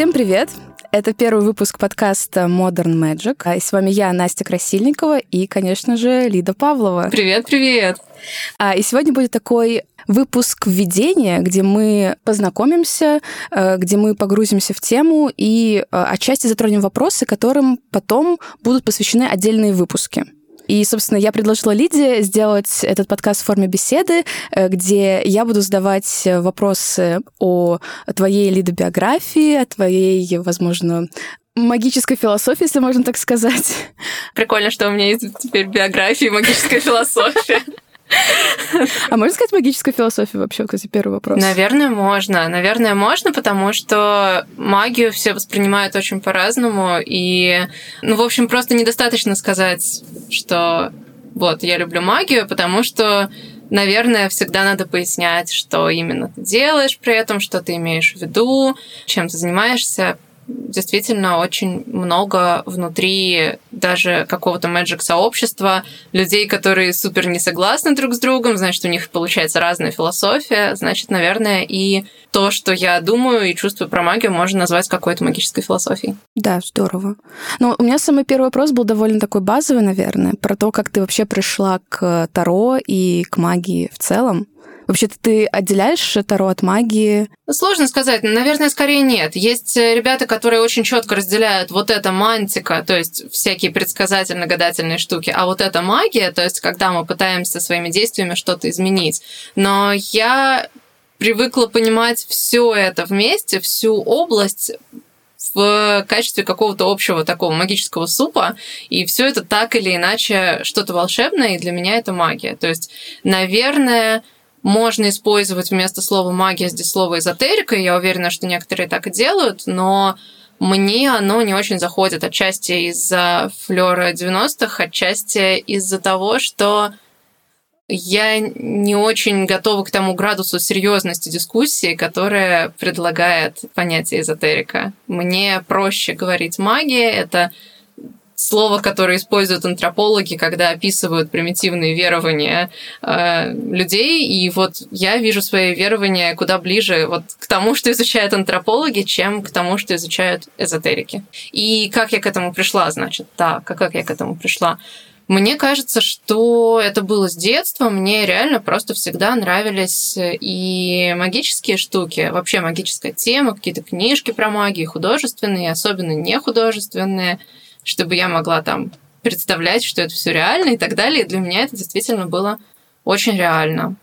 Всем привет! Это первый выпуск подкаста Modern Magic. А, и с вами я, Настя Красильникова, и, конечно же, Лида Павлова. Привет, привет! А, и сегодня будет такой выпуск введения, где мы познакомимся, э, где мы погрузимся в тему и э, отчасти затронем вопросы, которым потом будут посвящены отдельные выпуски. И, собственно, я предложила Лиде сделать этот подкаст в форме беседы, э, где я буду задавать вопросы о твоей лидобиографии, о твоей, возможно, магической философии, если можно так сказать. Прикольно, что у меня есть теперь биография и магическая философия. А можно сказать магическая философия вообще, кстати, первый вопрос? Наверное, можно. Наверное, можно, потому что магию все воспринимают очень по-разному. И, ну, в общем, просто недостаточно сказать, что вот, я люблю магию, потому что наверное, всегда надо пояснять, что именно ты делаешь при этом, что ты имеешь в виду, чем ты занимаешься, действительно очень много внутри даже какого-то magic сообщества людей, которые супер не согласны друг с другом, значит, у них получается разная философия, значит, наверное, и то, что я думаю и чувствую про магию, можно назвать какой-то магической философией. Да, здорово. Но у меня самый первый вопрос был довольно такой базовый, наверное, про то, как ты вообще пришла к Таро и к магии в целом. Вообще-то ты отделяешь Таро от магии? Сложно сказать. Наверное, скорее нет. Есть э, ребята, которые очень четко разделяют вот это мантика, то есть всякие предсказательно-гадательные штуки, а вот это магия, то есть когда мы пытаемся своими действиями что-то изменить. Но я привыкла понимать все это вместе, всю область в качестве какого-то общего такого магического супа, и все это так или иначе что-то волшебное, и для меня это магия. То есть, наверное, можно использовать вместо слова магия здесь слово эзотерика, я уверена, что некоторые так и делают, но мне оно не очень заходит отчасти из-за флера 90-х, отчасти из-за того, что я не очень готова к тому градусу серьезности дискуссии, которая предлагает понятие эзотерика. Мне проще говорить магия, это слово, которое используют антропологи, когда описывают примитивные верования э, людей. И вот я вижу свои верования куда ближе вот к тому, что изучают антропологи, чем к тому, что изучают эзотерики. И как я к этому пришла, значит, так, а как я к этому пришла? Мне кажется, что это было с детства. Мне реально просто всегда нравились и магические штуки, вообще магическая тема, какие-то книжки про магию, художественные, особенно не художественные чтобы я могла там представлять, что это все реально и так далее. И для меня это действительно было очень реально.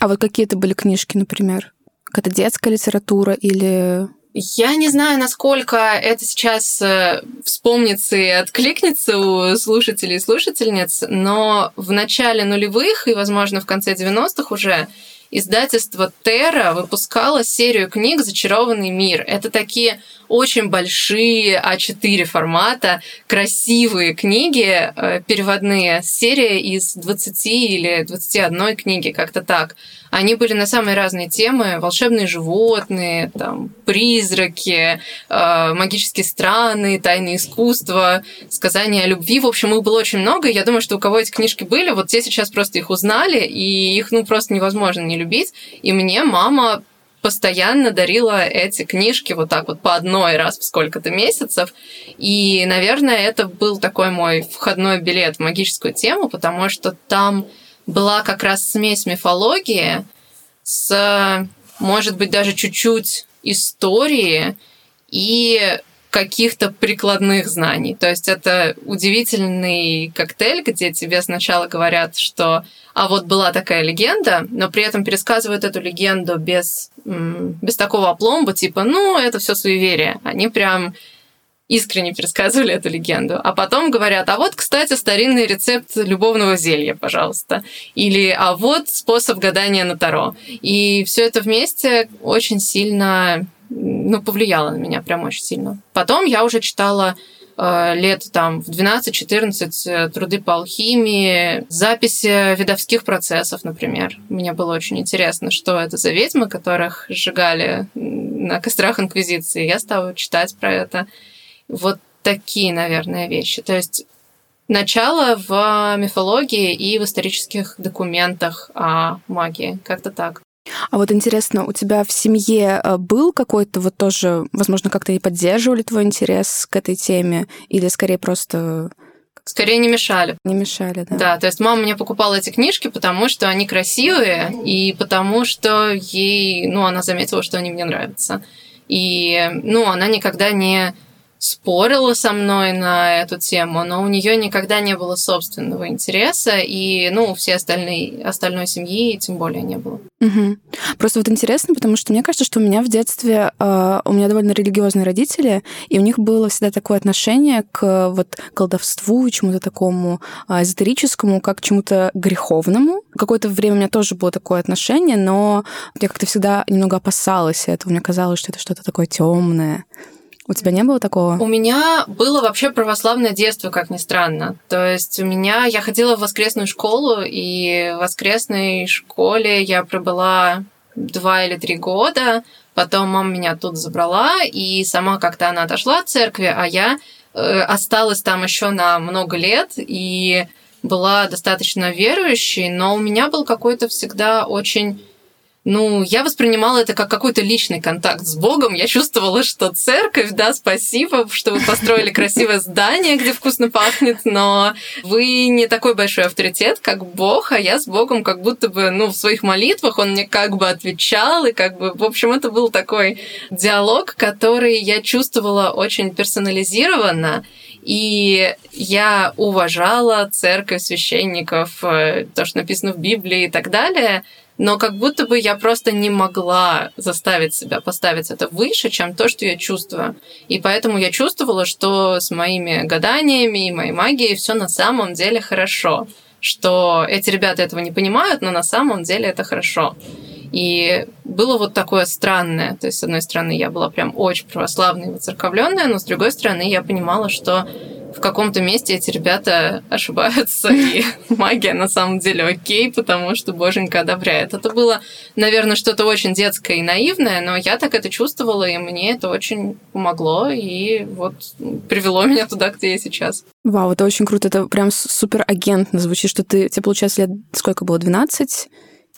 А вот какие это были книжки, например? Какая-то детская литература или я не знаю, насколько это сейчас э, вспомнится и откликнется у слушателей и слушательниц, но в начале нулевых и, возможно, в конце 90-х уже издательство Терра выпускало серию книг «Зачарованный мир». Это такие очень большие А4 формата, красивые книги э, переводные, серия из 20 или 21 книги, как-то так. Они были на самые разные темы. Волшебные животные, там, призраки, э, магические страны, тайны искусства, сказания о любви. В общем, их было очень много. Я думаю, что у кого эти книжки были, вот те сейчас просто их узнали, и их ну, просто невозможно не любить. И мне мама постоянно дарила эти книжки вот так вот по одной раз в сколько-то месяцев. И, наверное, это был такой мой входной билет в магическую тему, потому что там была как раз смесь мифологии с, может быть, даже чуть-чуть истории и каких-то прикладных знаний. То есть это удивительный коктейль, где тебе сначала говорят, что а вот была такая легенда, но при этом пересказывают эту легенду без, без такого опломба, типа, ну, это все суеверие. Они прям искренне пересказывали эту легенду. А потом говорят, а вот, кстати, старинный рецепт любовного зелья, пожалуйста. Или, а вот способ гадания на Таро. И все это вместе очень сильно ну, повлияло на меня прям очень сильно. Потом я уже читала э, лет там в 12-14 э, труды по алхимии, записи видовских процессов, например. Мне было очень интересно, что это за ведьмы, которых сжигали на кострах Инквизиции. Я стала читать про это. Вот такие, наверное, вещи. То есть начало в мифологии и в исторических документах о магии. Как-то так. А вот интересно, у тебя в семье э, был какой-то вот тоже, возможно, как-то не поддерживали твой интерес к этой теме? Или скорее просто Скорее не мешали. Не мешали, да. Да, то есть мама мне покупала эти книжки, потому что они красивые, и потому что ей, ну, она заметила, что они мне нравятся. И, ну, она никогда не спорила со мной на эту тему, но у нее никогда не было собственного интереса, и, ну, все остальные, остальной семьи тем более не было. Угу. Просто вот интересно, потому что мне кажется, что у меня в детстве, э, у меня довольно религиозные родители, и у них было всегда такое отношение к вот колдовству, чему-то такому э, эзотерическому, как к чему-то греховному. Какое-то время у меня тоже было такое отношение, но я как-то всегда немного опасалась этого. Мне казалось, что это что-то такое темное. У тебя не было такого? У меня было вообще православное детство, как ни странно. То есть у меня... Я ходила в воскресную школу, и в воскресной школе я пробыла два или три года. Потом мама меня тут забрала, и сама как-то она отошла от церкви, а я э, осталась там еще на много лет, и была достаточно верующей, но у меня был какой-то всегда очень ну, я воспринимала это как какой-то личный контакт с Богом. Я чувствовала, что церковь, да, спасибо, что вы построили красивое здание, где вкусно пахнет, но вы не такой большой авторитет, как Бог, а я с Богом как будто бы, ну, в своих молитвах он мне как бы отвечал, и как бы, в общем, это был такой диалог, который я чувствовала очень персонализированно, и я уважала церковь, священников, э, то, что написано в Библии и так далее, но как будто бы я просто не могла заставить себя поставить это выше, чем то, что я чувствую. И поэтому я чувствовала, что с моими гаданиями и моей магией все на самом деле хорошо. Что эти ребята этого не понимают, но на самом деле это хорошо. И было вот такое странное. То есть, с одной стороны, я была прям очень православная и воцерковленная, но с другой стороны, я понимала, что в каком-то месте эти ребята ошибаются, и магия на самом деле окей, потому что боженька одобряет. Это было, наверное, что-то очень детское и наивное, но я так это чувствовала, и мне это очень помогло, и вот привело меня туда, где я сейчас. Вау, это очень круто, это прям супер агентно звучит, что ты, тебе, получается, лет сколько было, 12?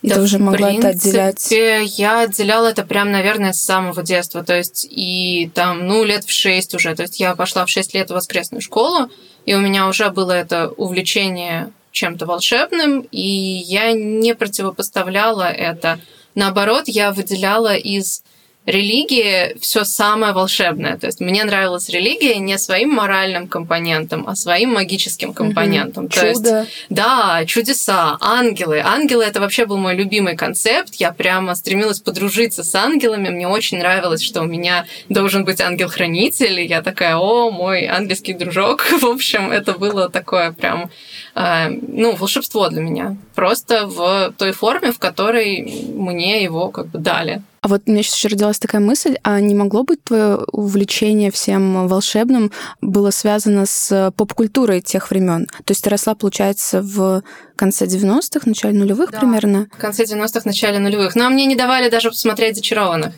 И да, ты уже могла принципе, это отделять? Я отделяла это прям, наверное, с самого детства. То есть и там, ну, лет в шесть уже. То есть я пошла в шесть лет в воскресную школу, и у меня уже было это увлечение чем-то волшебным, и я не противопоставляла это. Наоборот, я выделяла из религии все самое волшебное. То есть мне нравилась религия не своим моральным компонентом, а своим магическим компонентом. Угу. То Чудо. Есть, да, чудеса, ангелы. Ангелы это вообще был мой любимый концепт. Я прямо стремилась подружиться с ангелами. Мне очень нравилось, что у меня должен быть ангел-хранитель. И я такая, о, мой ангельский дружок. В общем, это было такое прям, э, ну, волшебство для меня. Просто в той форме, в которой мне его как бы дали. А вот у меня сейчас еще родилась такая мысль, а не могло быть твое увлечение всем волшебным было связано с поп-культурой тех времен? То есть ты росла, получается, в конце 90-х, начале нулевых да. примерно? В конце 90-х, начале нулевых. Но мне не давали даже посмотреть «Зачарованных».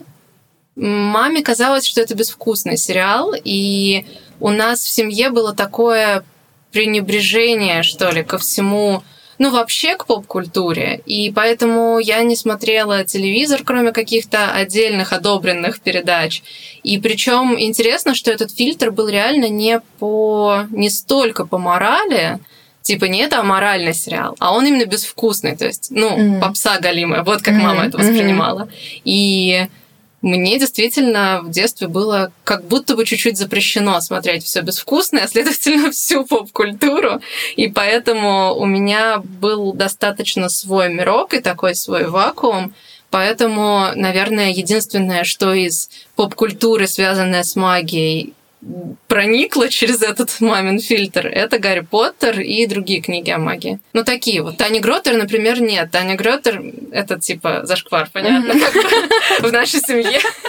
Маме казалось, что это безвкусный сериал, и у нас в семье было такое пренебрежение, что ли, ко всему ну, вообще к поп-культуре. И поэтому я не смотрела телевизор, кроме каких-то отдельных одобренных передач. И причем интересно, что этот фильтр был реально не по не столько по морали, типа не это аморальный сериал, а он именно безвкусный, то есть, ну, mm-hmm. попса галимая, вот как mm-hmm. мама это воспринимала. Mm-hmm. И мне действительно в детстве было как будто бы чуть-чуть запрещено смотреть все безвкусное, а следовательно всю поп-культуру. И поэтому у меня был достаточно свой мирок и такой свой вакуум. Поэтому, наверное, единственное, что из поп-культуры, связанное с магией, проникла через этот мамин фильтр, это Гарри Поттер и другие книги о магии. Ну, такие вот. Таня Гротер, например, нет. Таня Гротер — это типа зашквар, понятно? В нашей семье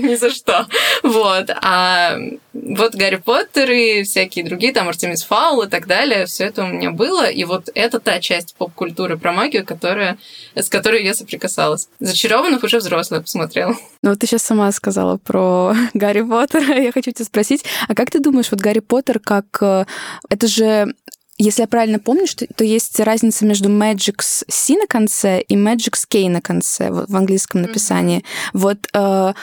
ни за что. Вот. А вот Гарри Поттер и всякие другие, там Артемис Фаул и так далее, все это у меня было. И вот это та часть поп-культуры про магию, которая, с которой я соприкасалась. Зачарованных уже взрослая посмотрела. Ну, вот ты сейчас сама сказала про Гарри Поттера. Я хочу тебя спросить, а как ты думаешь, вот Гарри Поттер как... Э, это же если я правильно помню, что, то есть разница между Magic C на конце и Magic K на конце в, в английском написании. Mm-hmm. Вот э,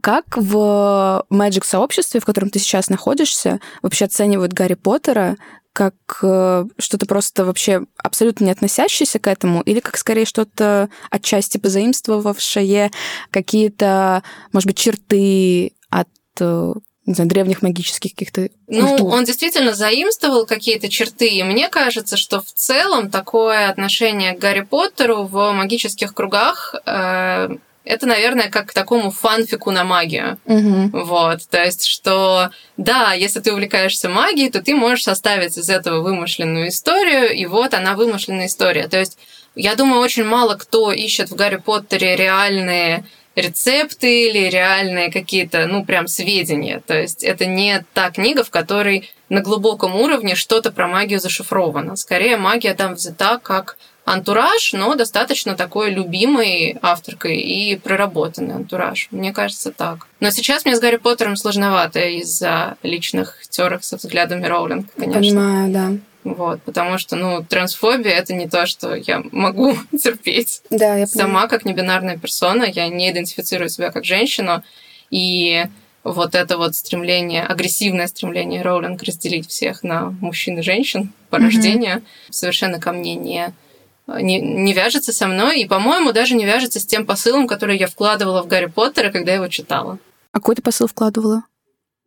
как в Magic сообществе, в котором ты сейчас находишься, вообще оценивают Гарри Поттера как э, что-то просто вообще абсолютно не относящееся к этому, или как скорее что-то отчасти позаимствовавшее какие-то, может быть, черты от э, не знаю, древних магических каких-то Ну, он действительно заимствовал какие-то черты, и мне кажется, что в целом такое отношение к Гарри Поттеру в магических кругах э, это, наверное, как к такому фанфику на магию. Угу. Вот, то есть, что да, если ты увлекаешься магией, то ты можешь составить из этого вымышленную историю, и вот она вымышленная история. То есть, я думаю, очень мало кто ищет в Гарри Поттере реальные рецепты или реальные какие-то, ну, прям сведения. То есть это не та книга, в которой на глубоком уровне что-то про магию зашифровано. Скорее, магия там взята как антураж, но достаточно такой любимый авторкой и проработанный антураж. Мне кажется, так. Но сейчас мне с Гарри Поттером сложновато из-за личных терок со взглядами Роулинг, конечно. Понимаю, да. Вот, потому что, ну, трансфобия это не то, что я могу терпеть. Да, я Сама, как небинарная персона, я не идентифицирую себя как женщину, и вот это вот стремление, агрессивное стремление Роулинг разделить всех на мужчин и женщин по mm-hmm. рождению совершенно ко мне не, не, не вяжется со мной, и, по-моему, даже не вяжется с тем посылом, который я вкладывала в Гарри Поттера, когда его читала. А какой ты посыл вкладывала?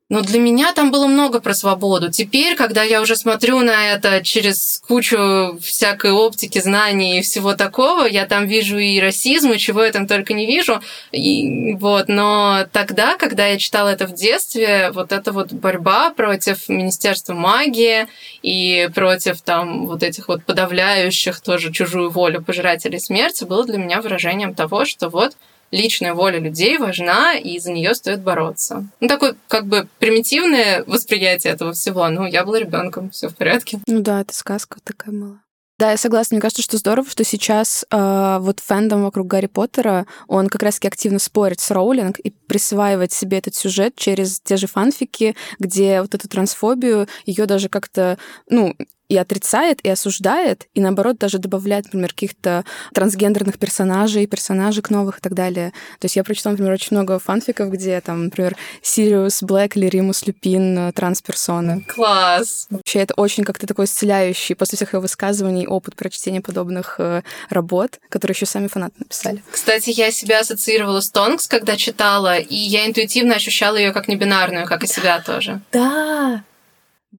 Но для меня там было много про свободу. Теперь, когда я уже смотрю на это через кучу всякой оптики, знаний и всего такого, я там вижу и расизм, и чего я там только не вижу. И, вот. Но тогда, когда я читала это в детстве, вот эта вот борьба против Министерства магии и против там вот этих вот подавляющих тоже чужую волю пожирателей смерти было для меня выражением того, что вот личная воля людей важна, и за нее стоит бороться. Ну, такое как бы примитивное восприятие этого всего. Ну, я была ребенком, все в порядке. Ну да, это сказка такая была. Да, я согласна. Мне кажется, что здорово, что сейчас э, вот фэндом вокруг Гарри Поттера, он как раз-таки активно спорит с Роулинг и присваивает себе этот сюжет через те же фанфики, где вот эту трансфобию, ее даже как-то, ну, и отрицает, и осуждает, и наоборот даже добавляет, например, каких-то трансгендерных персонажей, персонажек новых и так далее. То есть я прочитала, например, очень много фанфиков, где там, например, Сириус Блэк или Римус Люпин э, трансперсона. Класс! Вообще это очень как-то такой исцеляющий после всех его высказываний опыт прочтения подобных э, работ, которые еще сами фанаты написали. Кстати, я себя ассоциировала с Тонкс, когда читала, и я интуитивно ощущала ее как небинарную, как и себя тоже. Да,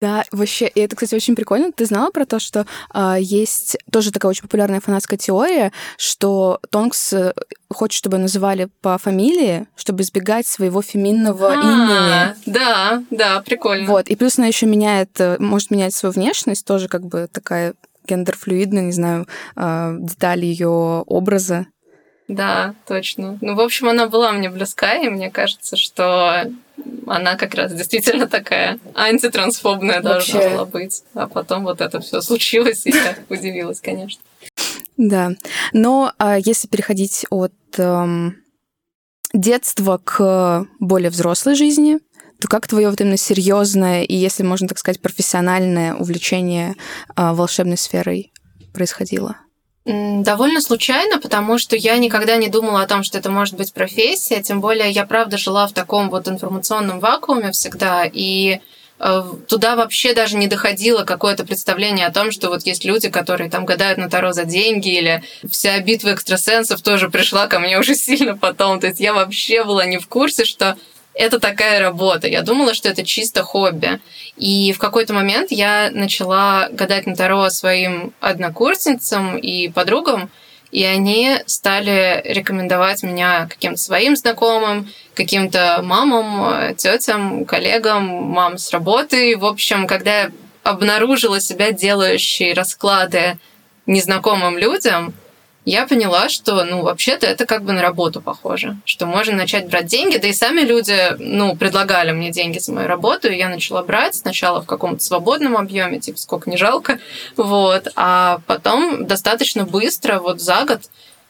да, вообще, и это, кстати, очень прикольно. Ты знала про то, что э, есть тоже такая очень популярная фанатская теория, что Тонкс э, хочет, чтобы называли по фамилии, чтобы избегать своего феминного а, имени. Да, да, прикольно. Вот, и плюс она еще меняет, э, может менять свою внешность, тоже как бы такая гендерфлюидная, не знаю, э, детали ее образа. Да, точно. Ну, в общем, она была мне близка, и мне кажется, что она как раз действительно такая антитрансфобная Вообще. должна была быть. А потом вот это все случилось, и я удивилась, конечно. Да. Но а если переходить от эм, детства к более взрослой жизни, то как твое вот именно серьезное и, если можно так сказать, профессиональное увлечение э, волшебной сферой происходило? Довольно случайно, потому что я никогда не думала о том, что это может быть профессия, тем более я правда жила в таком вот информационном вакууме всегда, и э, туда вообще даже не доходило какое-то представление о том, что вот есть люди, которые там гадают на Таро за деньги, или вся битва экстрасенсов тоже пришла ко мне уже сильно потом. То есть я вообще была не в курсе, что это такая работа. Я думала, что это чисто хобби. И в какой-то момент я начала гадать на Таро своим однокурсницам и подругам, и они стали рекомендовать меня каким-то своим знакомым, каким-то мамам, тетям, коллегам, мам с работы. В общем, когда я обнаружила себя делающей расклады незнакомым людям, я поняла, что, ну, вообще-то это как бы на работу похоже, что можно начать брать деньги, да и сами люди, ну, предлагали мне деньги за мою работу, и я начала брать сначала в каком-то свободном объеме, типа, сколько не жалко, вот, а потом достаточно быстро, вот за год,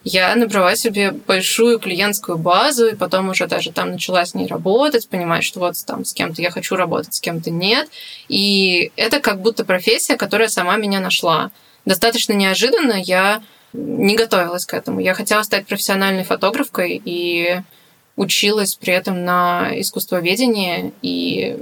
я набрала себе большую клиентскую базу, и потом уже даже там начала с ней работать, понимать, что вот там с кем-то я хочу работать, с кем-то нет. И это как будто профессия, которая сама меня нашла. Достаточно неожиданно я не готовилась к этому. Я хотела стать профессиональной фотографкой и училась при этом на искусствоведении и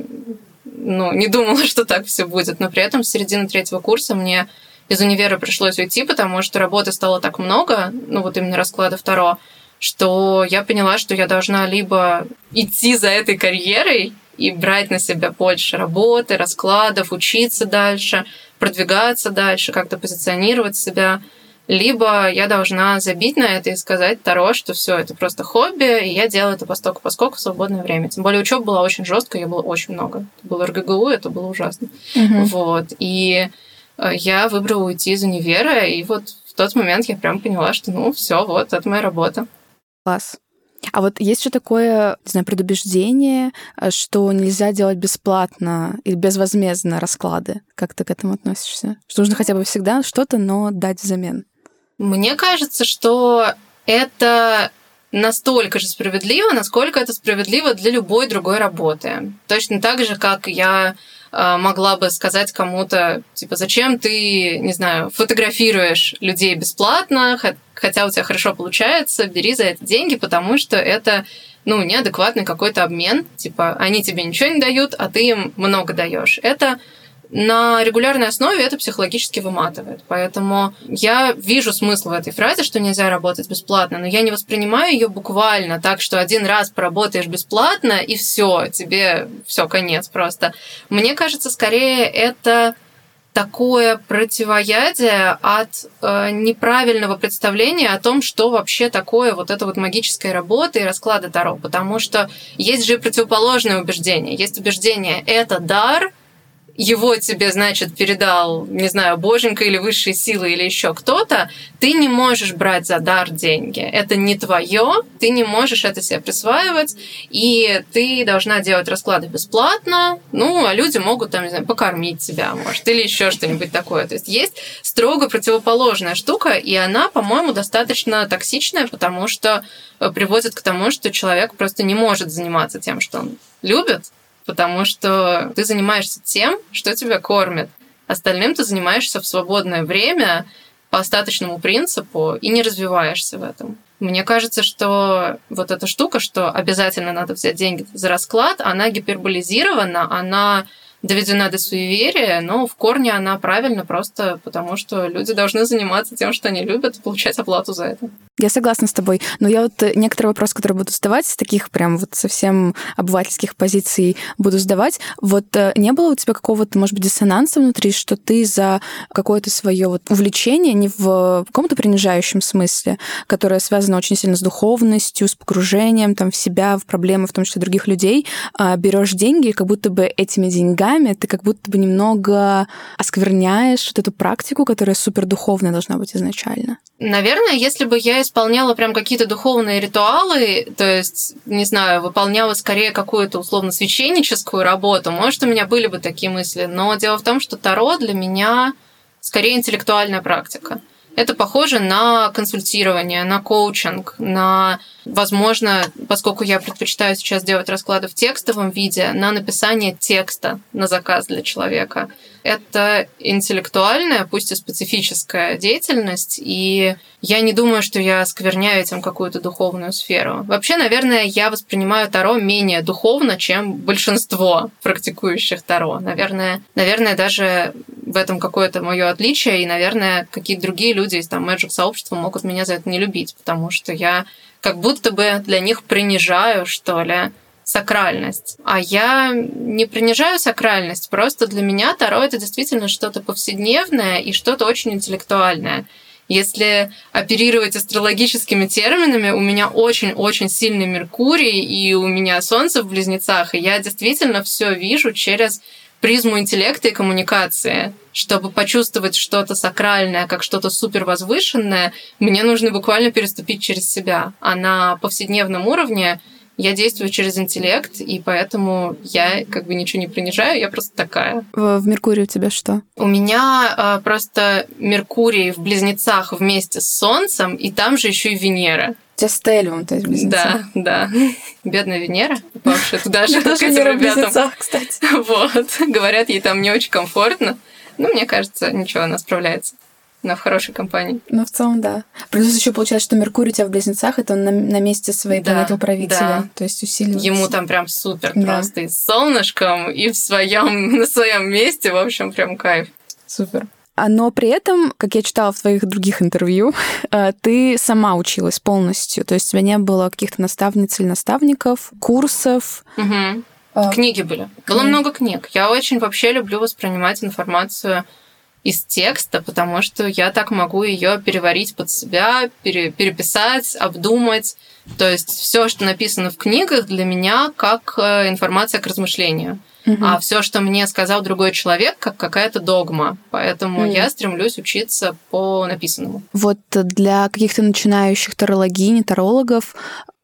ну, не думала, что так все будет. Но при этом с середины третьего курса мне из универа пришлось уйти, потому что работы стало так много, ну вот именно расклада второго, что я поняла, что я должна либо идти за этой карьерой и брать на себя больше работы, раскладов, учиться дальше, продвигаться дальше, как-то позиционировать себя, либо я должна забить на это и сказать Таро, что все, это просто хобби, и я делаю это постоку поскольку в свободное время. Тем более учеба была очень жесткая, я было очень много. Это было РГГУ, это было ужасно. Угу. Вот. И Э, я выбрала уйти из универа, и вот в тот момент я прям поняла, что ну все, вот, это моя работа. Класс. А вот есть еще такое, не знаю, предубеждение, э, что нельзя делать бесплатно или безвозмездно расклады. Как ты к этому относишься? Что нужно хотя бы всегда что-то, но дать взамен. Мне кажется, что это настолько же справедливо, насколько это справедливо для любой другой работы. Точно так же, как я а, могла бы сказать кому-то, типа, зачем ты, не знаю, фотографируешь людей бесплатно, хотя у тебя хорошо получается, бери за это деньги, потому что это ну, неадекватный какой-то обмен. Типа, они тебе ничего не дают, а ты им много даешь. Это на регулярной основе это психологически выматывает. Поэтому я вижу смысл в этой фразе, что нельзя работать бесплатно, но я не воспринимаю ее буквально так, что один раз поработаешь бесплатно, и все, тебе все, конец просто. Мне кажется, скорее это такое противоядие от э, неправильного представления о том, что вообще такое вот эта вот магическая работа и расклады Таро. Потому что есть же противоположное убеждение. Есть убеждение «это дар», его тебе, значит, передал, не знаю, боженька или высшие силы или еще кто-то, ты не можешь брать за дар деньги. Это не твое, ты не можешь это себе присваивать, и ты должна делать расклады бесплатно, ну, а люди могут там, не знаю, покормить тебя, может, или еще что-нибудь такое. То есть есть строго противоположная штука, и она, по-моему, достаточно токсичная, потому что э, приводит к тому, что человек просто не может заниматься тем, что он любит, потому что ты занимаешься тем, что тебя кормит. Остальным ты занимаешься в свободное время по остаточному принципу и не развиваешься в этом. Мне кажется, что вот эта штука, что обязательно надо взять деньги за расклад, она гиперболизирована, она доведена до суеверия, но в корне она правильно просто потому, что люди должны заниматься тем, что они любят, и получать оплату за это. Я согласна с тобой. Но я вот э, некоторые вопросы, которые буду задавать, с таких прям вот совсем обывательских позиций буду задавать. Вот э, не было у тебя какого-то, может быть, диссонанса внутри, что ты за какое-то свое вот увлечение, не в каком-то принижающем смысле, которое связано очень сильно с духовностью, с погружением там в себя, в проблемы, в том числе других людей, а берешь деньги, как будто бы этими деньгами ты как будто бы немного оскверняешь вот эту практику, которая супер духовная должна быть изначально. Наверное, если бы я исполняла прям какие-то духовные ритуалы, то есть, не знаю, выполняла скорее какую-то условно священническую работу, может, у меня были бы такие мысли. Но дело в том, что Таро для меня скорее интеллектуальная практика. Это похоже на консультирование, на коучинг, на, возможно, поскольку я предпочитаю сейчас делать расклады в текстовом виде, на написание текста на заказ для человека. Это интеллектуальная, пусть и специфическая деятельность, и я не думаю, что я скверняю этим какую-то духовную сферу. Вообще, наверное, я воспринимаю Таро менее духовно, чем большинство практикующих Таро. Наверное, наверное даже в этом какое-то мое отличие, и, наверное, какие-то другие люди из там Magic сообщества могут меня за это не любить, потому что я как будто бы для них принижаю, что ли, сакральность. А я не принижаю сакральность, просто для меня Таро это действительно что-то повседневное и что-то очень интеллектуальное. Если оперировать астрологическими терминами, у меня очень-очень сильный Меркурий, и у меня Солнце в близнецах, и я действительно все вижу через призму интеллекта и коммуникации. Чтобы почувствовать что-то сакральное, как что-то супер возвышенное, мне нужно буквально переступить через себя. А на повседневном уровне Я действую через интеллект, и поэтому я как бы ничего не принижаю, я просто такая. В, в Меркурии у тебя что? У меня э, просто Меркурий в близнецах вместе с Солнцем, и там же еще и Венера. У тебя стелиум, то есть близнецы. Да, да. Бедная Венера, попавшая туда же, к этим ребятам. кстати. Вот. Говорят, ей там не очень комфортно. Ну, мне кажется, ничего, она справляется. Она в хорошей компании. Ну, в целом, да. Плюс еще получается, что Меркурий у тебя в близнецах, это он на, на месте своей Да, планеты управителя. да. То есть усиливается. Ему там прям супер Да. просто и с солнышком, и в своем, на своем месте, в общем, прям кайф. Супер. А, Но при этом, как я читала в твоих других интервью, э, ты сама училась полностью. То есть у тебя не было каких-то наставниц или наставников, курсов. А, Книги были. Было Книги. много книг. Я очень вообще люблю воспринимать информацию из текста, потому что я так могу ее переварить под себя, пере- переписать, обдумать. То есть все, что написано в книгах, для меня как э, информация к размышлению. мгм. А все, что мне сказал другой человек, как какая-то догма. Поэтому Мгм. я стремлюсь учиться по написанному. Вот для каких-то начинающих тарологинь, тарологов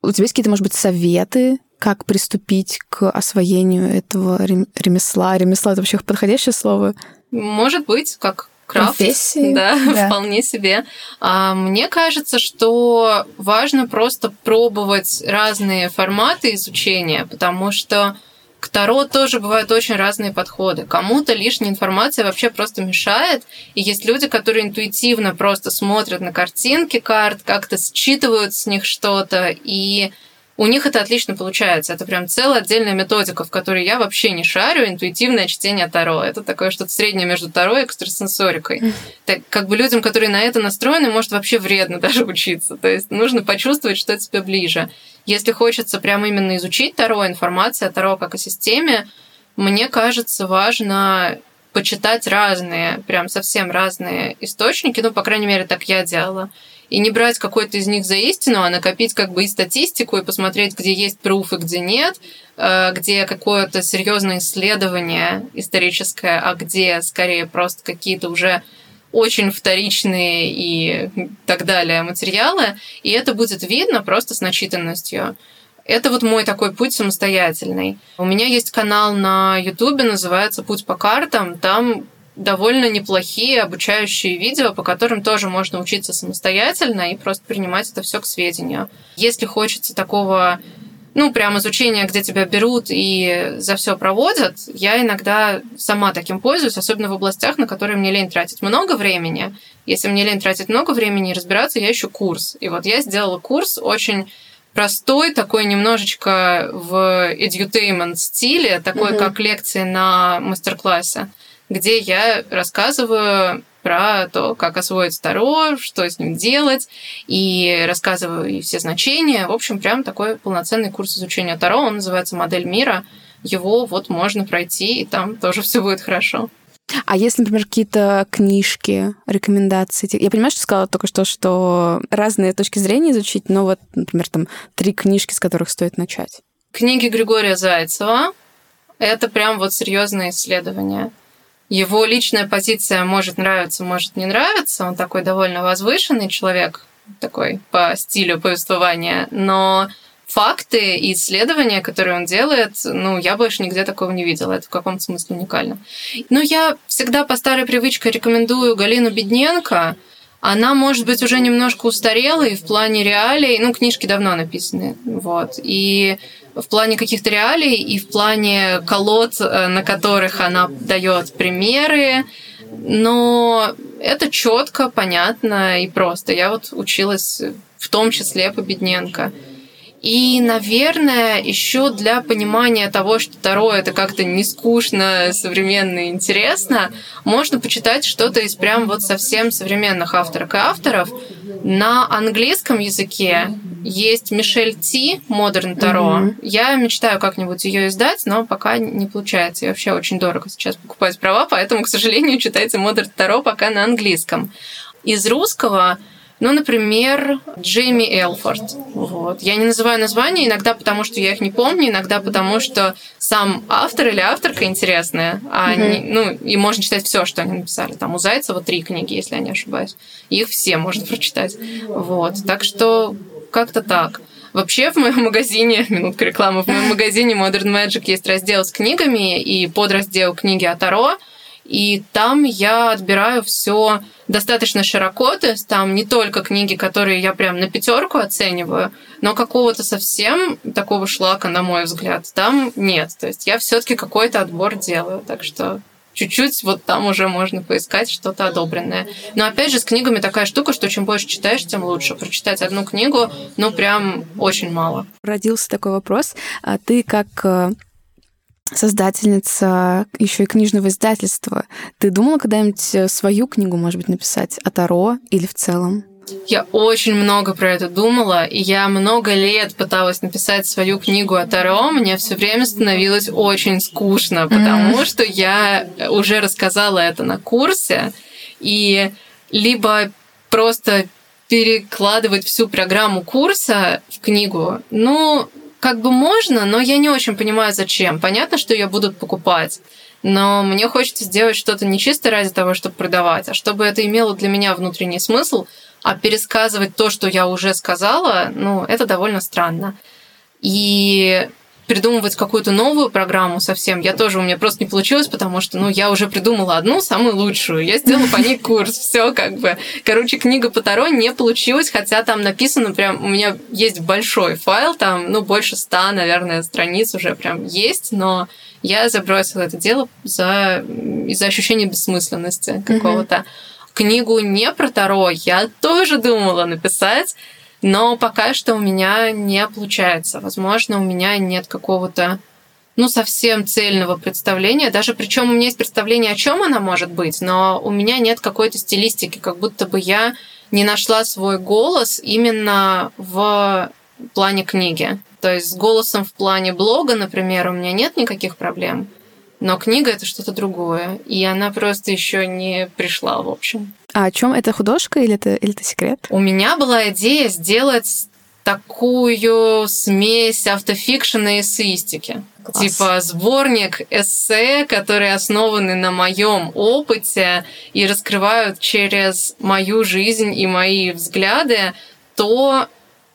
у тебя есть какие-то, может быть, советы, как приступить к освоению этого рем- ремесла? Ремесла — это вообще подходящее слово? Может быть, как крафт. Профессии? Да, Да. вполне себе. А, мне кажется, что важно просто пробовать разные форматы изучения, потому что к Таро тоже бывают очень разные подходы. Кому-то лишняя информация вообще просто мешает, и есть люди, которые интуитивно просто смотрят на картинки карт, как-то считывают с них что-то, и у них это отлично получается. Это прям целая отдельная методика, в которой я вообще не шарю, интуитивное чтение Таро. Это такое что-то среднее между Таро и экстрасенсорикой. Так, как бы людям, которые на это настроены, может вообще вредно даже учиться. То есть нужно почувствовать, что тебе ближе. Если хочется прямо именно изучить Таро, информация о Таро как о системе, мне кажется, важно почитать разные, прям совсем разные источники, ну, по крайней мере, так я делала. И не брать какой-то из них за истину, а накопить как бы и статистику, и посмотреть, где есть пруф где нет, э, где какое-то серьезное исследование историческое, а где скорее просто какие-то уже очень вторичные и так далее материалы, и это будет видно просто с начитанностью. Это вот мой такой путь самостоятельный. У меня есть канал на Ютубе, называется «Путь по картам». Там довольно неплохие обучающие видео, по которым тоже можно учиться самостоятельно и просто принимать это все к сведению. Если хочется такого ну, прям изучения, где тебя берут и за все проводят, я иногда сама таким пользуюсь, особенно в областях, на которые мне лень тратить много времени. Если мне лень тратить много времени и разбираться, я ищу курс. И вот я сделала курс очень простой, такой немножечко в edutainment стиле, такой Мгм. как лекции на мастер-классе, где я рассказываю про то, как освоить Таро, что с ним делать, и рассказываю и все значения. В общем, прям такой полноценный курс изучения Таро, он называется «Модель мира». Его вот можно пройти, и там тоже все будет хорошо. А есть, например, какие-то книжки, рекомендации? Я понимаю, что сказала только что, что разные точки зрения изучить, но вот, например, там три книжки, с которых стоит начать. Книги Григория Зайцева – это прям вот серьезное исследование. Его личная позиция может нравиться, может не нравиться. Он такой довольно возвышенный человек, такой по стилю повествования, но факты и исследования, которые он делает, ну, я больше нигде такого не видела. Это в каком-то смысле уникально. Но я всегда по старой привычке рекомендую Галину Бедненко. Она, может быть, уже немножко устарелой в плане реалий. Ну, книжки давно написаны. Вот. И в плане каких-то реалий и в плане колод, э, на которых она дает примеры. Но это четко, понятно и просто. Я вот училась в том числе по Бедненко. И, наверное, еще для понимания того, что Таро это как-то не скучно, современно и интересно, можно почитать что-то из прям вот совсем современных авторок и авторов. На английском языке есть Мишель Ти, Modern Таро. Мгм. Я мечтаю как-нибудь ее издать, но пока не получается. И вообще очень дорого сейчас покупать права, поэтому, к сожалению, читайте Modern Таро пока на английском. Из русского ну, например, Джейми Элфорд. Вот. Я не называю названия иногда потому, что я их не помню, иногда потому, что сам автор или авторка интересная. А Мгм. они, ну, и можно читать все, что они написали. Там у Зайцева три книги, если я не ошибаюсь. Их все можно прочитать. Вот. Так что как-то так. Вообще в моем магазине, минутка рекламы, в моем магазине Modern Magic есть раздел с книгами и подраздел книги о Таро. И там я отбираю все достаточно широко, то есть там не только книги, которые я прям на пятерку оцениваю, но какого-то совсем такого шлака, на мой взгляд, там нет. То есть я все-таки какой-то отбор делаю. Так что чуть-чуть вот там уже можно поискать что-то одобренное. Но опять же, с книгами такая штука, что чем больше читаешь, тем лучше. Прочитать одну книгу, ну, прям очень мало. Родился такой вопрос. А ты как э, создательница еще и книжного издательства. Ты думала когда-нибудь э, свою книгу, может быть, написать о Таро или в целом? Я очень много про это думала, и я много лет пыталась написать свою книгу о Таро. Мне все время становилось очень скучно, потому mm. что я уже рассказала это на курсе, и либо просто перекладывать всю программу курса в книгу, ну, как бы можно, но я не очень понимаю, зачем. Понятно, что ее будут покупать, но мне хочется сделать что-то не чисто ради того, чтобы продавать, а чтобы это имело для меня внутренний смысл – а пересказывать то, что я уже сказала, ну, это довольно странно. И придумывать какую-то новую программу совсем, я тоже, у меня просто не получилось, потому что, ну, я уже придумала одну, самую лучшую, я сделала по ней курс, все как бы. Короче, книга по Таро не получилась, хотя там написано прям, у меня есть большой файл, там, ну, больше ста, наверное, страниц уже прям есть, но я забросила это дело за, из-за ощущения бессмысленности какого-то. Mm-hmm. Книгу не про Таро я тоже думала написать, но пока что у меня не получается. Возможно, у меня нет какого-то ну, совсем цельного представления. Даже причем у меня есть представление, о чем она может быть, но у меня нет какой-то стилистики, как будто бы я не нашла свой голос именно в плане книги. То есть с голосом в плане блога, например, у меня нет никаких проблем. Но книга это что-то другое, и она просто еще не пришла, в общем. А о чем это художка или это, или это секрет? У меня была идея сделать такую смесь автофикшена и эссеистики. Класс. Типа сборник эссе, которые основаны на моем опыте и раскрывают через мою жизнь и мои взгляды то,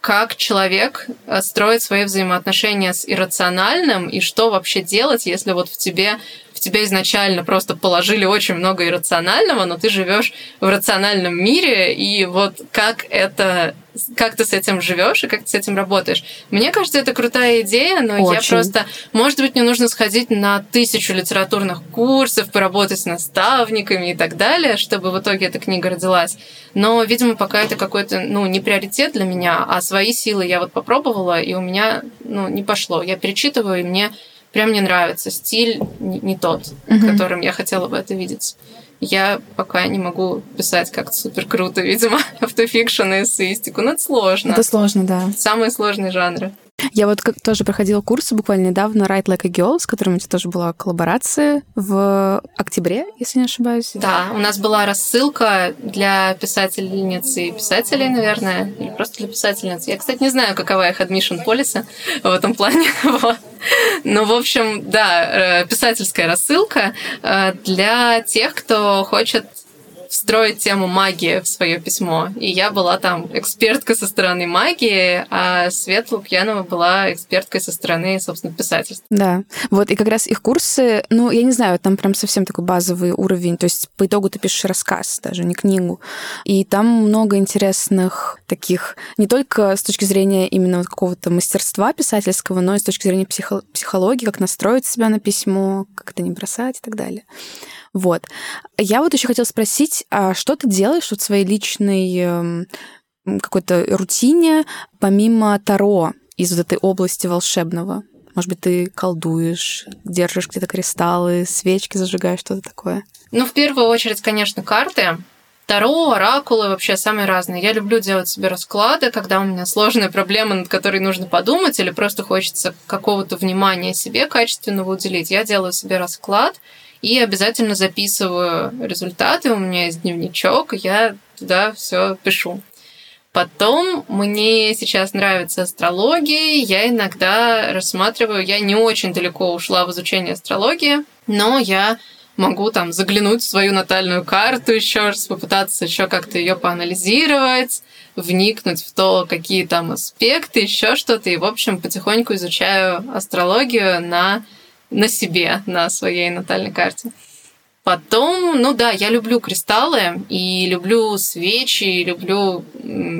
как человек э, строит свои взаимоотношения с иррациональным и что вообще делать, если вот в тебе в тебя изначально просто положили очень много иррационального, но ты живешь в рациональном мире, и вот как это как ты с этим живешь и как ты с этим работаешь. Мне кажется, это крутая идея, но Очень. я просто, может быть, мне нужно сходить на тысячу литературных курсов, поработать с наставниками и так далее, чтобы в итоге эта книга родилась. Но, видимо, пока это какой-то, ну, не приоритет для меня, а свои силы я вот попробовала, и у меня, ну, не пошло. Я перечитываю, и мне прям не нравится. Стиль не, не тот, mm-hmm. которым я хотела бы это видеть. Я пока не могу писать как-то супер круто, видимо, автофикшн и эссеистику. Но это сложно. Это сложно, да. Самые сложные жанры. Я вот как тоже проходила курсы буквально недавно Write Like a Girl, с которым у тебя тоже была коллаборация в октябре, если не ошибаюсь. Да, у нас была рассылка для писательниц и писателей, наверное, или просто для писательниц. Я, кстати, не знаю, какова их admission полиса в этом плане. Но, в общем, да, э, писательская рассылка э, для тех, кто хочет встроить тему магии в свое письмо. И я была там экспертка со стороны магии, а Свет Лукьянова была эксперткой со стороны, собственно, писательства. Да. Вот, и как раз их курсы, ну, я не знаю, там прям совсем такой базовый уровень. То есть по итогу ты пишешь рассказ, даже не книгу. И там много интересных таких, не только с точки зрения именно вот какого-то мастерства писательского, но и с точки зрения психо- психологии, как настроить себя на письмо, как это не бросать и так далее. Вот. Я вот еще хотела спросить, а что ты делаешь в своей личной эм, какой-то рутине, помимо Таро из вот этой области волшебного? Может быть, ты колдуешь, держишь где-то кристаллы, свечки зажигаешь, что-то такое? Ну, в первую очередь, конечно, карты. Таро, оракулы вообще самые разные. Я люблю делать себе расклады, когда у меня сложная проблема, над которой нужно подумать, или просто хочется какого-то внимания себе качественного уделить. Я делаю себе расклад, и обязательно записываю результаты. У меня есть дневничок, я туда все пишу. Потом мне сейчас нравится астрология, я иногда рассматриваю, я не очень далеко ушла в изучение астрологии, но я могу там заглянуть в свою натальную карту еще раз, попытаться еще как-то ее поанализировать, вникнуть в то, какие там аспекты, еще что-то. И, в общем, потихоньку изучаю астрологию на, на себе, на своей натальной карте. Потом, ну да, я люблю кристаллы и люблю свечи, и люблю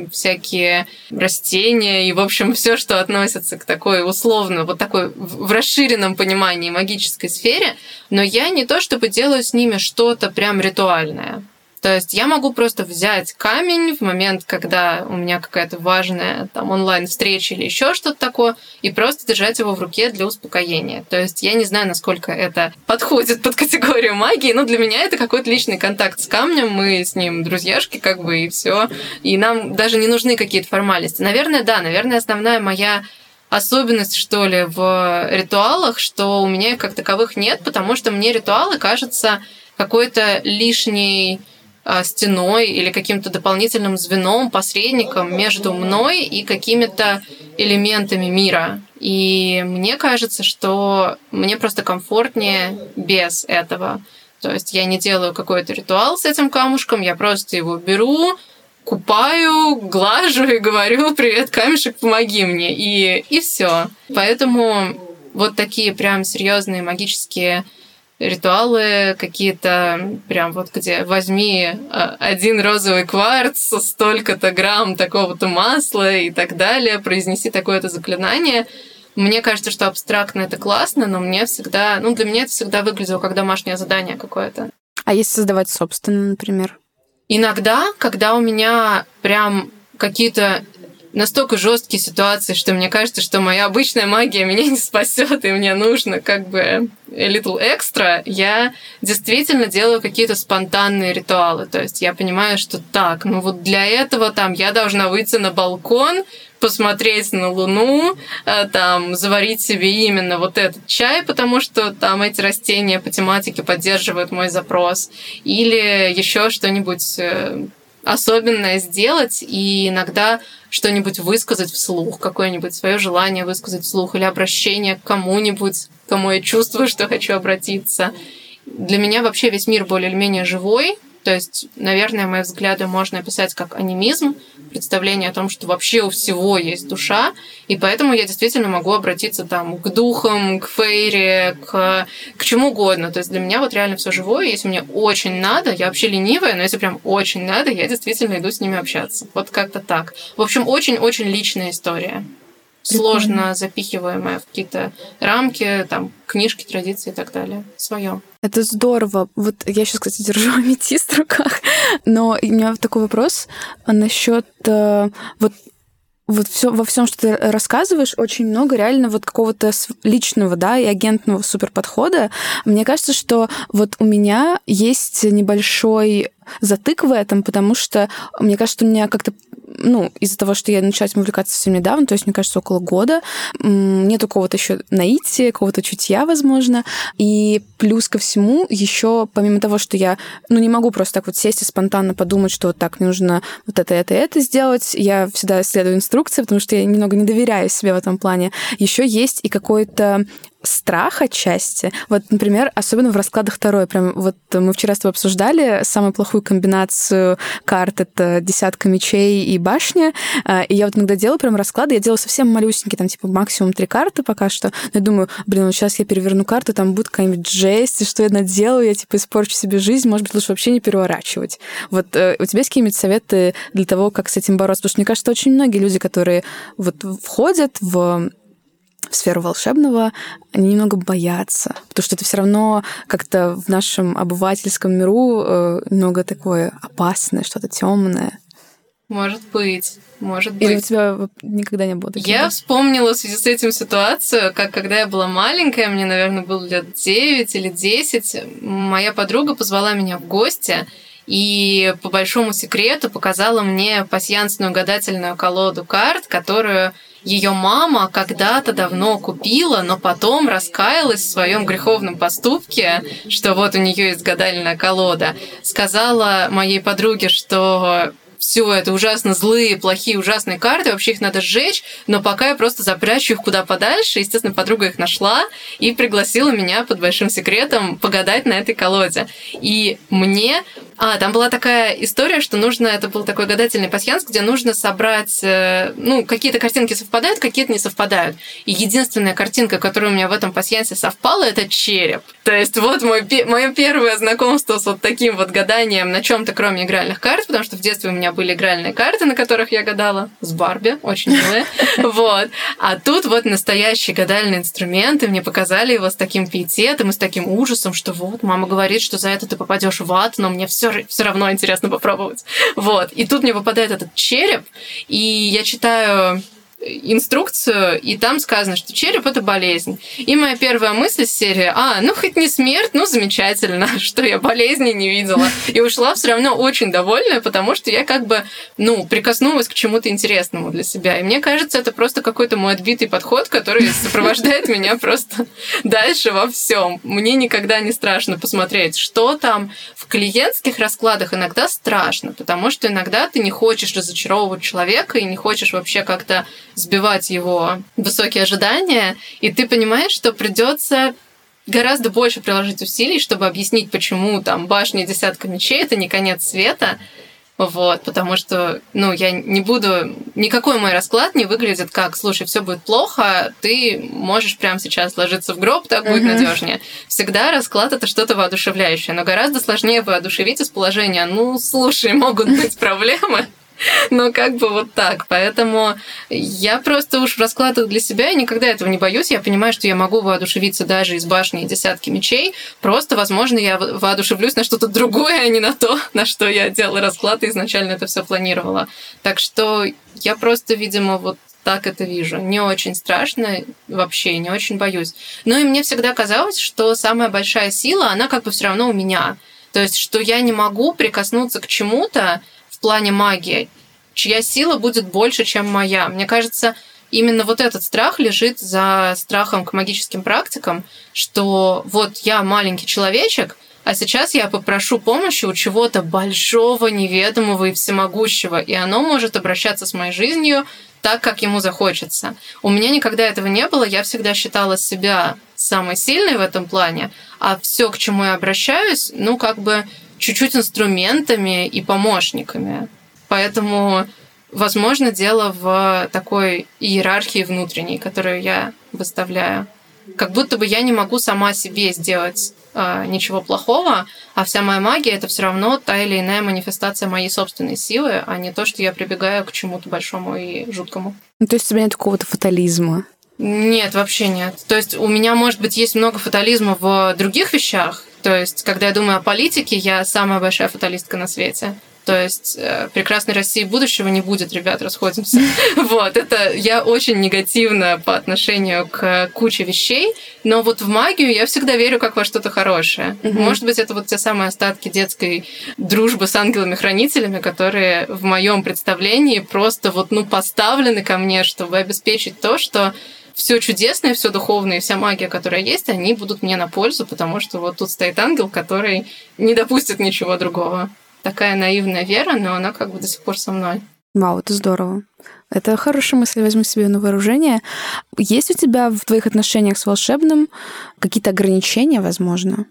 всякие растения и, в общем, все, что относится к такой условно, вот такой в расширенном понимании магической сфере, но я не то чтобы делаю с ними что-то прям ритуальное. То есть я могу просто взять камень в момент, когда у меня какая-то важная там онлайн-встреча или еще что-то такое, и просто держать его в руке для успокоения. То есть я не знаю, насколько это подходит под категорию магии, но для меня это какой-то личный контакт с камнем, мы с ним друзьяшки, как бы, и все. И нам даже не нужны какие-то формальности. Наверное, да, наверное, основная моя особенность, что ли, в ритуалах, что у меня их как таковых нет, потому что мне ритуалы кажутся какой-то лишней стеной или каким-то дополнительным звеном, посредником между мной и какими-то элементами мира. И мне кажется, что мне просто комфортнее без этого. То есть я не делаю какой-то ритуал с этим камушком, я просто его беру, купаю, глажу и говорю «Привет, камешек, помоги мне!» И, и все. Поэтому вот такие прям серьезные магические ритуалы какие-то, прям вот где возьми а, один розовый кварц, столько-то грамм такого-то масла и так далее, произнеси такое-то заклинание. Мне кажется, что абстрактно это классно, но мне всегда, ну, для меня это всегда выглядело как домашнее задание какое-то. А если создавать собственное, например? Иногда, когда у меня прям какие-то настолько жесткие ситуации, что мне кажется, что моя обычная магия меня не спасет, и мне нужно как бы little extra, я действительно делаю какие-то спонтанные ритуалы. То есть я понимаю, что так, ну вот для этого там я должна выйти на балкон, посмотреть на Луну, э, там, заварить себе именно вот этот чай, потому что там эти растения по тематике поддерживают мой запрос, или еще что-нибудь э, особенное сделать и иногда что-нибудь высказать вслух, какое-нибудь свое желание высказать вслух или обращение к кому-нибудь, кому я чувствую, что хочу обратиться. Для меня вообще весь мир более или менее живой, то есть, наверное, мои взгляды можно описать как анимизм, представление о том, что вообще у всего есть душа, и поэтому я действительно могу обратиться там к духам, к фейре, к, к чему угодно. То есть для меня вот реально все живое, если мне очень надо, я вообще ленивая, но если прям очень надо, я действительно иду с ними общаться. Вот как-то так. В общем, очень-очень личная история сложно запихиваемое в какие-то рамки, там, книжки, традиции и так далее. Свое. Это здорово. Вот я сейчас, кстати, держу аметист в руках, но у меня такой вопрос насчет э, вот вот все, во всем, что ты рассказываешь, очень много реально вот какого-то личного, да, и агентного супер подхода. Мне кажется, что вот у меня есть небольшой затык в этом, потому что мне кажется, что у меня как-то ну, из-за того, что я начала этим увлекаться совсем недавно, то есть, мне кажется, около года, нет какого-то еще наития, какого-то чутья, возможно. И плюс ко всему, еще помимо того, что я, ну, не могу просто так вот сесть и спонтанно подумать, что вот так, мне нужно вот это, это, это сделать, я всегда следую инструкции, потому что я немного не доверяю себе в этом плане. Еще есть и какой-то страх отчасти. Вот, например, особенно в раскладах второй. Прям вот мы вчера с тобой обсуждали самую плохую комбинацию карт. Это десятка мечей и башня. А, и я вот иногда делаю прям расклады. Я делаю совсем малюсенькие, там типа максимум три карты пока что. Но я думаю, блин, вот сейчас я переверну карту, там будет какая-нибудь жесть, и что я наделаю, я типа испорчу себе жизнь. Может быть, лучше вообще не переворачивать. Вот э, у тебя есть какие-нибудь советы для того, как с этим бороться? Потому что мне кажется, очень многие люди, которые вот входят в в сферу волшебного, они немного боятся, потому что это все равно как-то в нашем обывательском миру э, немного такое опасное, что-то темное. Может быть, может быть. Или у тебя никогда не было таких? Я вспомнила в связи с этим ситуацию, как когда я была маленькая, мне, наверное, было лет 9 или 10, моя подруга позвала меня в гости, и по большому секрету показала мне пасьянсную гадательную колоду карт, которую ее мама когда-то давно купила, но потом раскаялась в своем греховном поступке, что вот у нее есть гадальная колода. Сказала моей подруге, что все это ужасно злые, плохие, ужасные карты, вообще их надо сжечь, но пока я просто запрячу их куда подальше. Естественно, подруга их нашла и пригласила меня под большим секретом погадать на этой колоде. И мне а, там была такая история, что нужно, это был такой гадательный пасьянс, где нужно собрать, э, ну, какие-то картинки совпадают, какие-то не совпадают. И единственная картинка, которая у меня в этом пасьянсе совпала, это череп. То есть вот мой, мое первое знакомство с вот таким вот гаданием на чем то кроме игральных карт, потому что в детстве у меня были игральные карты, на которых я гадала с Барби, очень милые. Вот. А тут вот настоящий гадальный инструмент, и мне показали его с таким пиететом и с таким ужасом, что вот, мама говорит, что за это ты попадешь в ад, но мне все все равно интересно попробовать. Вот. И тут мне выпадает этот череп, и я читаю инструкцию, и там сказано, что череп – это болезнь. И моя первая мысль из серии, а, ну хоть не смерть, ну замечательно, что я болезни не видела. И ушла все равно очень довольная, потому что я как бы, ну, прикоснулась к чему-то интересному для себя. И мне кажется, это просто какой-то мой отбитый подход, который сопровождает меня просто дальше во всем. Мне никогда не страшно посмотреть, что там. В клиентских раскладах иногда страшно, потому что иногда ты не хочешь разочаровывать человека и не хочешь вообще как-то сбивать его высокие ожидания, и ты понимаешь, что придется гораздо больше приложить усилий, чтобы объяснить, почему там башня десятка мечей это не конец света. Вот, потому что, ну, я не буду... Никакой мой расклад не выглядит как, слушай, все будет плохо, ты можешь прямо сейчас ложиться в гроб, так будет uh-huh. надежнее. Всегда расклад это что-то воодушевляющее, но гораздо сложнее воодушевить из положения, ну, слушай, могут быть проблемы, Ну, как бы вот так. Поэтому я просто уж в раскладах для себя и никогда этого не боюсь. Я понимаю, что я могу воодушевиться даже из башни и десятки мечей. Просто, возможно, я воодушевлюсь на что-то другое, а не на то, на что я делала расклад и изначально это все планировала. Так что я просто, видимо, вот так это вижу. Не очень страшно вообще, не очень боюсь. Ну и мне всегда казалось, что самая большая сила, она как бы все равно у меня. То есть, что я не могу прикоснуться к чему-то, плане магии, чья сила будет больше, чем моя. Мне кажется, именно вот этот страх лежит за страхом к магическим практикам, что вот я маленький человечек, а сейчас я попрошу помощи у чего-то большого, неведомого и всемогущего, и оно может обращаться с моей жизнью так, как ему захочется. У меня никогда этого не было, я всегда считала себя самой сильной в этом плане, а все, к чему я обращаюсь, ну, как бы чуть-чуть инструментами и помощниками. Поэтому, возможно, дело в такой иерархии внутренней, которую я выставляю. Как будто бы я не могу сама себе сделать э, ничего плохого, а вся моя магия это все равно та или иная манифестация моей собственной силы, а не то, что я прибегаю к чему-то большому и жуткому. Ну, то есть у тебя нет какого-то фатализма? Нет, вообще нет. То есть у меня, может быть, есть много фатализма в других вещах, то есть, когда я думаю о политике, я самая большая фаталистка на свете. То есть э, прекрасной России будущего не будет, ребят, расходимся. Вот, это я очень негативно по отношению к куче вещей, но вот в магию я всегда верю как во что-то хорошее. Угу. Может быть, это вот те самые остатки детской дружбы с ангелами-хранителями, которые в моем представлении просто вот, ну, поставлены ко мне, чтобы обеспечить то, что все чудесное, все духовное, вся магия, которая есть, они будут мне на пользу, потому что вот тут стоит ангел, который не допустит ничего другого. Такая наивная вера, но она как бы до сих пор со мной. Вау, это здорово. Это хорошая мысль, возьму себе на вооружение. Есть у тебя в твоих отношениях с волшебным какие-то ограничения, возможно?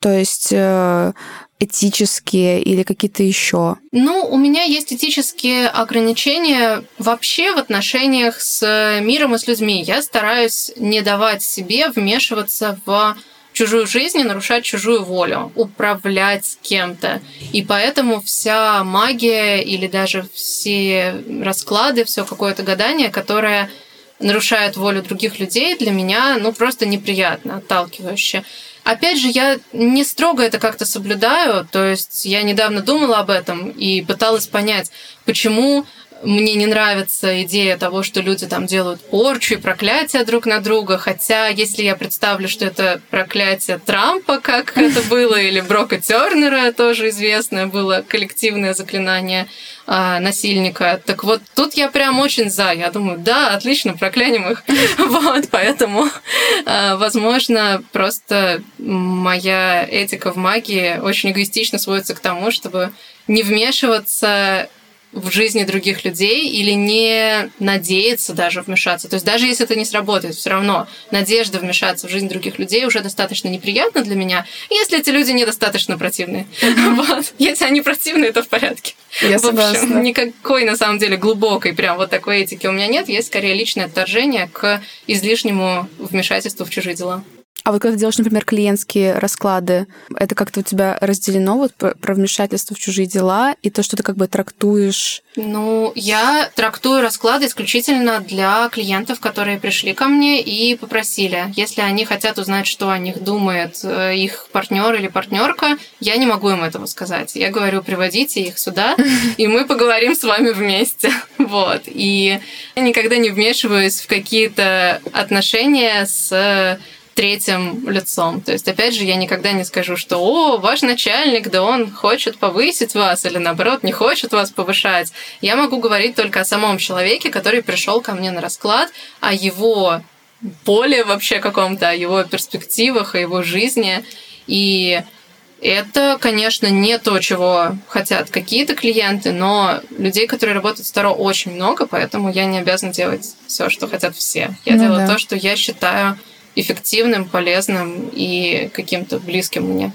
То есть э, этические или какие-то еще? Ну, у меня есть этические ограничения вообще в отношениях с миром и с людьми. Я стараюсь не давать себе вмешиваться в чужую жизнь и нарушать чужую волю, управлять кем-то. И поэтому вся магия или даже все расклады, все какое-то гадание, которое нарушает волю других людей, для меня ну просто неприятно, отталкивающе. Опять же, я не строго это как-то соблюдаю, то есть я недавно думала об этом и пыталась понять, почему мне не нравится идея того, что люди там делают порчу и проклятия друг на друга, хотя если я представлю, что это проклятие Трампа, как это было, или Брока Тернера, тоже известное было коллективное заклинание а, насильника, так вот тут я прям очень за. Я думаю, да, отлично, проклянем их. Вот, поэтому, а, возможно, просто моя этика в магии очень эгоистично сводится к тому, чтобы не вмешиваться в жизни других людей или не надеяться даже вмешаться. То есть даже если это не сработает, все равно надежда вмешаться в жизнь других людей уже достаточно неприятна для меня, если эти люди недостаточно противные. Вот. Если они противные, то в порядке. Я в общем, никакой на самом деле глубокой прям вот такой этики у меня нет. Есть скорее личное отторжение к излишнему вмешательству в чужие дела. А вот когда ты делаешь, например, клиентские расклады, это как-то у тебя разделено вот про вмешательство в чужие дела и то, что ты как бы трактуешь? Ну, я трактую расклады исключительно для клиентов, которые пришли ко мне и попросили. Если они хотят узнать, что о них думает э, их партнер или партнерка, я не могу им этого сказать. Я говорю, приводите их сюда, и мы поговорим с вами вместе. Вот. И я никогда не вмешиваюсь в какие-то отношения с третьим лицом. То есть, опять же, я никогда не скажу, что «О, ваш начальник, да он хочет повысить вас» или, наоборот, не хочет вас повышать. Я могу говорить только о самом человеке, который пришел ко мне на расклад, о его поле вообще каком-то, о его перспективах, о его жизни. И это, конечно, не то, чего хотят какие-то клиенты, но людей, которые работают в Таро, очень много, поэтому я не обязана делать все, что хотят все. Я ну, делаю да. то, что я считаю эффективным, полезным и каким-то близким мне.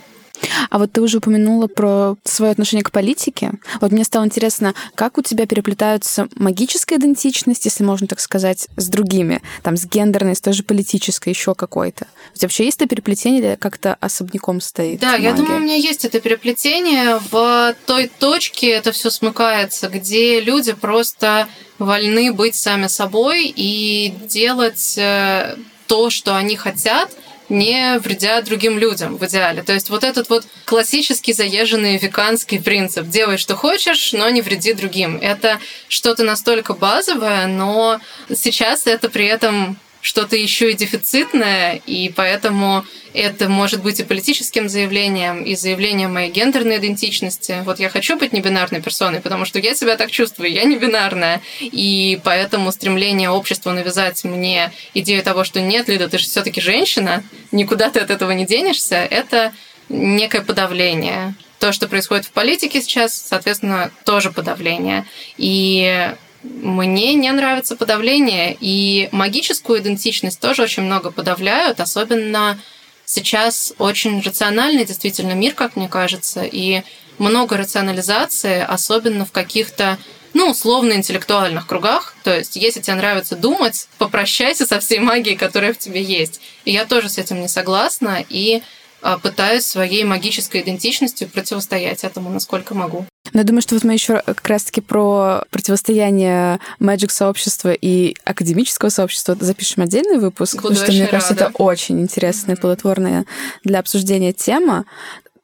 А вот ты уже упомянула про свое отношение к политике. Вот мне стало интересно, как у тебя переплетаются магическая идентичность, если можно так сказать, с другими, там, с гендерной, с той же политической, еще какой-то. У тебя вообще есть это переплетение или как-то особняком стоит? Да, магия? я думаю, у меня есть это переплетение. В той точке это все смыкается, где люди просто вольны быть сами собой и делать э, то, что они хотят, не вредя другим людям в идеале. То есть вот этот вот классический заезженный веканский принцип «делай, что хочешь, но не вреди другим». Это что-то настолько базовое, но сейчас это при этом что-то еще и дефицитное, и поэтому это может быть и политическим заявлением, и заявлением моей гендерной идентичности. Вот я хочу быть небинарной персоной, потому что я себя так чувствую, я не бинарная, и поэтому стремление общества навязать мне идею того, что нет, Лида, ты же все таки женщина, никуда ты от этого не денешься, это некое подавление. То, что происходит в политике сейчас, соответственно, тоже подавление. И мне не нравится подавление, и магическую идентичность тоже очень много подавляют, особенно сейчас очень рациональный действительно мир, как мне кажется, и много рационализации, особенно в каких-то ну, условно-интеллектуальных кругах. То есть, если тебе нравится думать, попрощайся со всей магией, которая в тебе есть. И я тоже с этим не согласна, и а, пытаюсь своей магической идентичностью противостоять этому, насколько могу. Но я думаю, что вот мы еще как раз-таки про противостояние magic сообщества и академического сообщества запишем отдельный выпуск, Буду потому что, мне рада. кажется, это очень интересная, mm-hmm. плодотворная для обсуждения тема.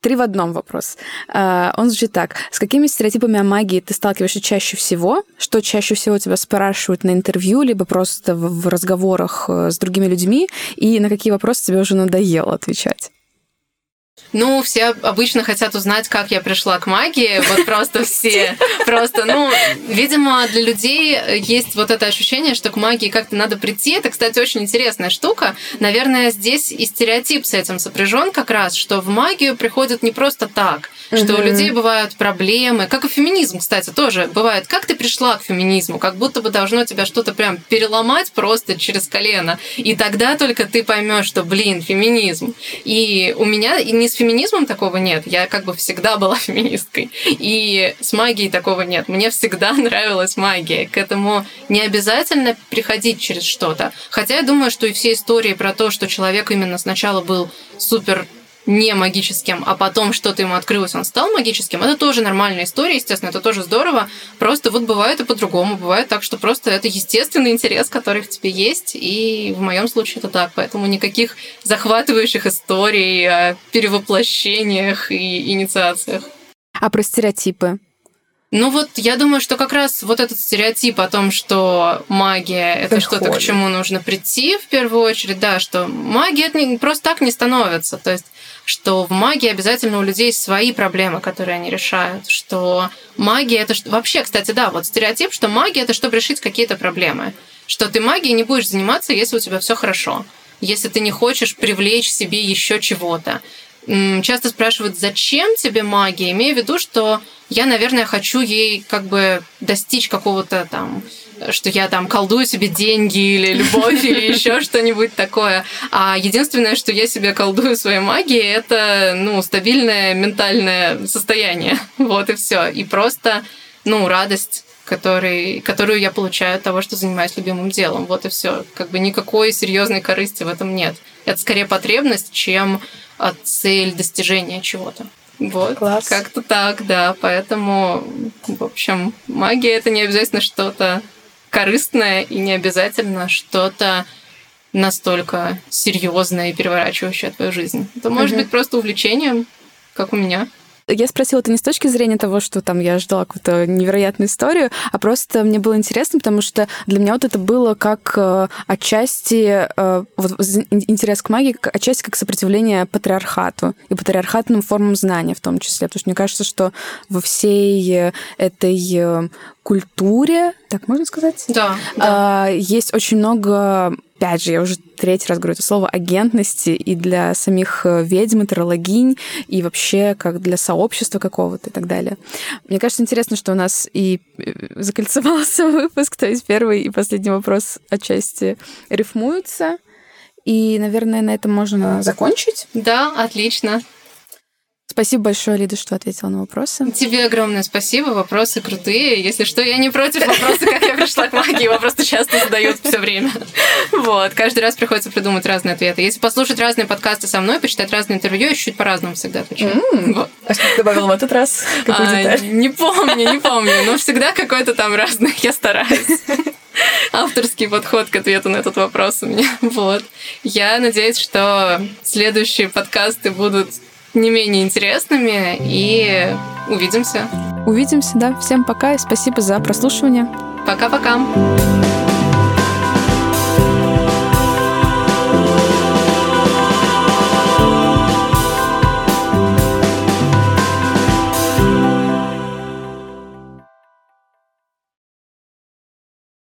Три в одном вопрос. А, он звучит так. С какими стереотипами о магии ты сталкиваешься чаще всего? Что чаще всего тебя спрашивают на интервью, либо просто в разговорах э, с другими людьми? И на какие вопросы тебе уже надоело отвечать? Ну, все обычно хотят узнать, как я пришла к магии. Вот просто все. Просто, ну, видимо, для людей есть вот это ощущение, что к магии как-то надо прийти. Это, кстати, очень интересная штука. Наверное, здесь и стереотип с этим сопряжен как раз, что в магию приходят не просто так, что у людей бывают проблемы, как и феминизм, кстати, тоже бывает. Как ты пришла к феминизму? Как будто бы должно тебя что-то прям переломать просто через колено. И тогда только ты поймешь, что, блин, феминизм. И у меня не с феминизмом такого нет. Я как бы всегда была феминисткой. И с магией такого нет. Мне всегда нравилась магия. К этому не обязательно приходить через что-то. Хотя я думаю, что и все истории про то, что человек именно сначала был супер не магическим, а потом что-то ему открылось, он стал магическим, это тоже нормальная история, естественно, это тоже здорово. Просто вот бывает и по-другому. Бывает так, что просто это естественный интерес, который в тебе есть, и в моем случае это так. Поэтому никаких захватывающих историй о перевоплощениях и инициациях. А про стереотипы? Ну вот, я думаю, что как раз вот этот стереотип о том, что магия это что-то, к чему нужно прийти в первую очередь, да, что магия это не, просто так не становится. То есть что в магии обязательно у людей свои проблемы, которые они решают, что магия это вообще, кстати, да, вот стереотип, что магия это чтобы решить какие-то проблемы, что ты магией не будешь заниматься, если у тебя все хорошо, если ты не хочешь привлечь себе еще чего-то. часто спрашивают, зачем тебе магия, имея в виду, что я, наверное, хочу ей как бы достичь какого-то там что я там колдую себе деньги или любовь или еще что-нибудь такое. А единственное, что я себе колдую своей магией, это ну, стабильное ментальное состояние. Вот и все. И просто ну, радость который, которую я получаю от того, что занимаюсь любимым делом. Вот и все. Как бы никакой серьезной корысти в этом нет. Это скорее потребность, чем цель достижения чего-то. Вот. Класс. Как-то так, да. Поэтому, в общем, магия это не обязательно что-то корыстное и не обязательно что-то настолько серьезное и переворачивающее твою жизнь. Это может угу. быть просто увлечением, как у меня. Я спросила это не с точки зрения того, что там я ждала какую-то невероятную историю, а просто мне было интересно, потому что для меня вот это было как э, отчасти э, вот интерес к магии, отчасти как сопротивление патриархату и патриархатным формам знания в том числе. Потому что мне кажется, что во всей этой э, культуре, так можно сказать? Да. да. Есть очень много опять же, я уже третий раз говорю это слово, агентности и для самих э, ведьм, террологинь, и вообще как для сообщества какого-то и так далее. Мне кажется, интересно, что у нас и э, закольцевался выпуск, то есть первый и последний вопрос отчасти рифмуются. И, наверное, на этом можно закончить. Да, отлично. Спасибо большое, Лида, что ответила на вопросы. Тебе огромное спасибо. Вопросы крутые. Если что, я не против вопроса, как я пришла к магии. Его просто часто задают все время. Вот. Каждый раз приходится придумать разные ответы. Если послушать разные подкасты со мной, почитать разные интервью, я чуть по-разному всегда отвечаю. Вот. А что ты добавила в этот раз? А, Не помню, не помню. Но всегда какой-то там разный. Я стараюсь авторский подход к ответу на этот вопрос у меня. Вот. Я надеюсь, что следующие подкасты будут не менее интересными. И увидимся. Увидимся, да. Всем пока и спасибо за прослушивание. Пока-пока.